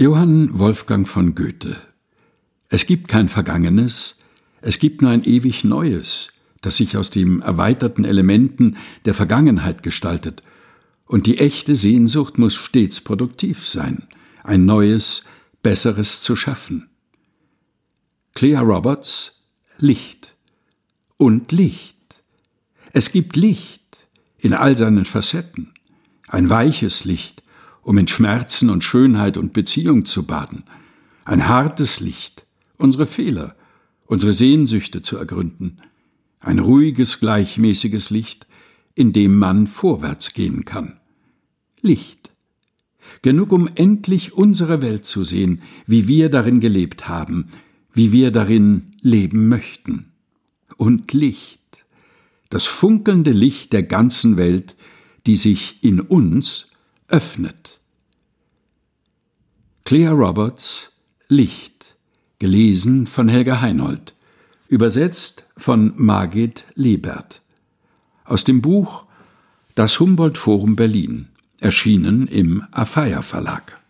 Johann Wolfgang von Goethe Es gibt kein Vergangenes, es gibt nur ein ewig Neues, das sich aus den erweiterten Elementen der Vergangenheit gestaltet, und die echte Sehnsucht muss stets produktiv sein, ein neues, besseres zu schaffen. Clea Roberts Licht und Licht. Es gibt Licht in all seinen Facetten, ein weiches Licht, um in Schmerzen und Schönheit und Beziehung zu baden, ein hartes Licht, unsere Fehler, unsere Sehnsüchte zu ergründen, ein ruhiges, gleichmäßiges Licht, in dem man vorwärts gehen kann. Licht. Genug, um endlich unsere Welt zu sehen, wie wir darin gelebt haben, wie wir darin leben möchten. Und Licht. Das funkelnde Licht der ganzen Welt, die sich in uns öffnet. Clea Roberts Licht, gelesen von Helga Heinold, übersetzt von Margit Lebert. Aus dem Buch Das Humboldt Forum Berlin, erschienen im Afeier Verlag.